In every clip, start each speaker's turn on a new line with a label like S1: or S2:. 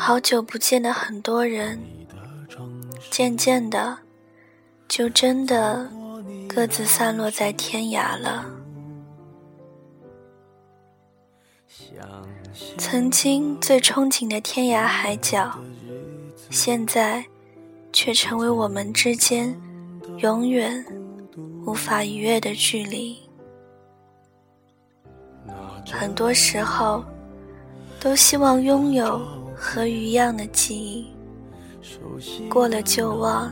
S1: 好久不见的很多人，渐渐的，就真的各自散落在天涯了。曾经最憧憬的天涯海角，现在却成为我们之间永远无法逾越的距离。很多时候，都希望拥有和鱼一样的记忆，过了就忘，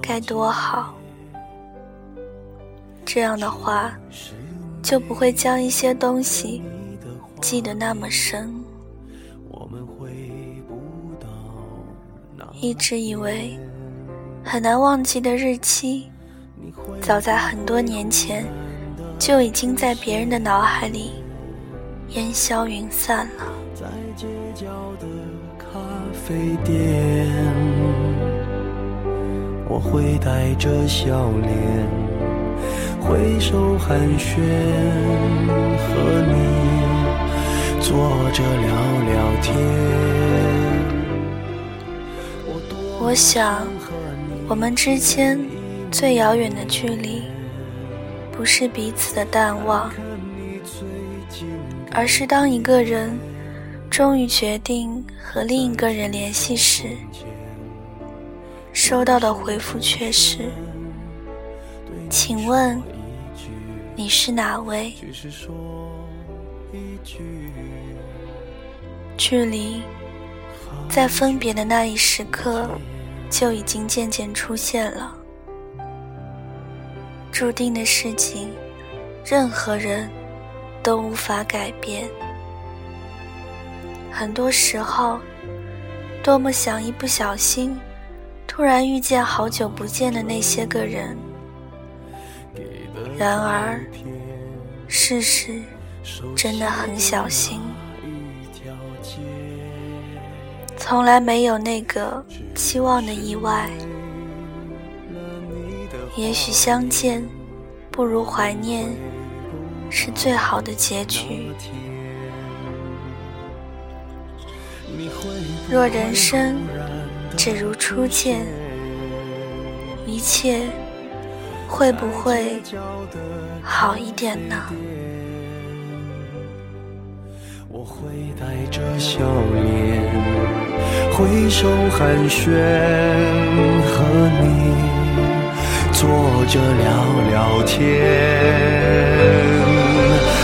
S1: 该多好。这样的话，就不会将一些东西记得那么深。一直以为很难忘记的日期，早在很多年前就已经在别人的脑海里。烟消云散了。在街角的咖啡店，我会带着笑脸，挥手寒暄，和你坐着聊聊天。我想，我们之间最遥远的距离，不是彼此的淡忘。而是当一个人终于决定和另一个人联系时，收到的回复却是：“请问你是哪位？”距离在分别的那一时刻就已经渐渐出现了，注定的事情，任何人。都无法改变。很多时候，多么想一不小心，突然遇见好久不见的那些个人。然而，事实真的很小心，从来没有那个期望的意外。也许相见不如怀念。是最好的结局。若人生只如初见，一切会不会好一点呢？我会带着笑脸，挥手寒暄，和你坐着聊聊天。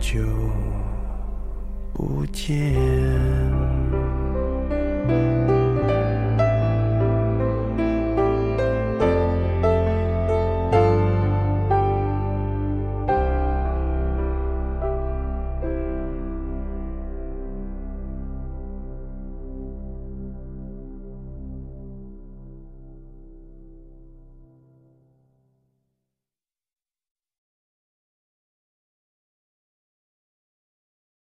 S1: 久不见。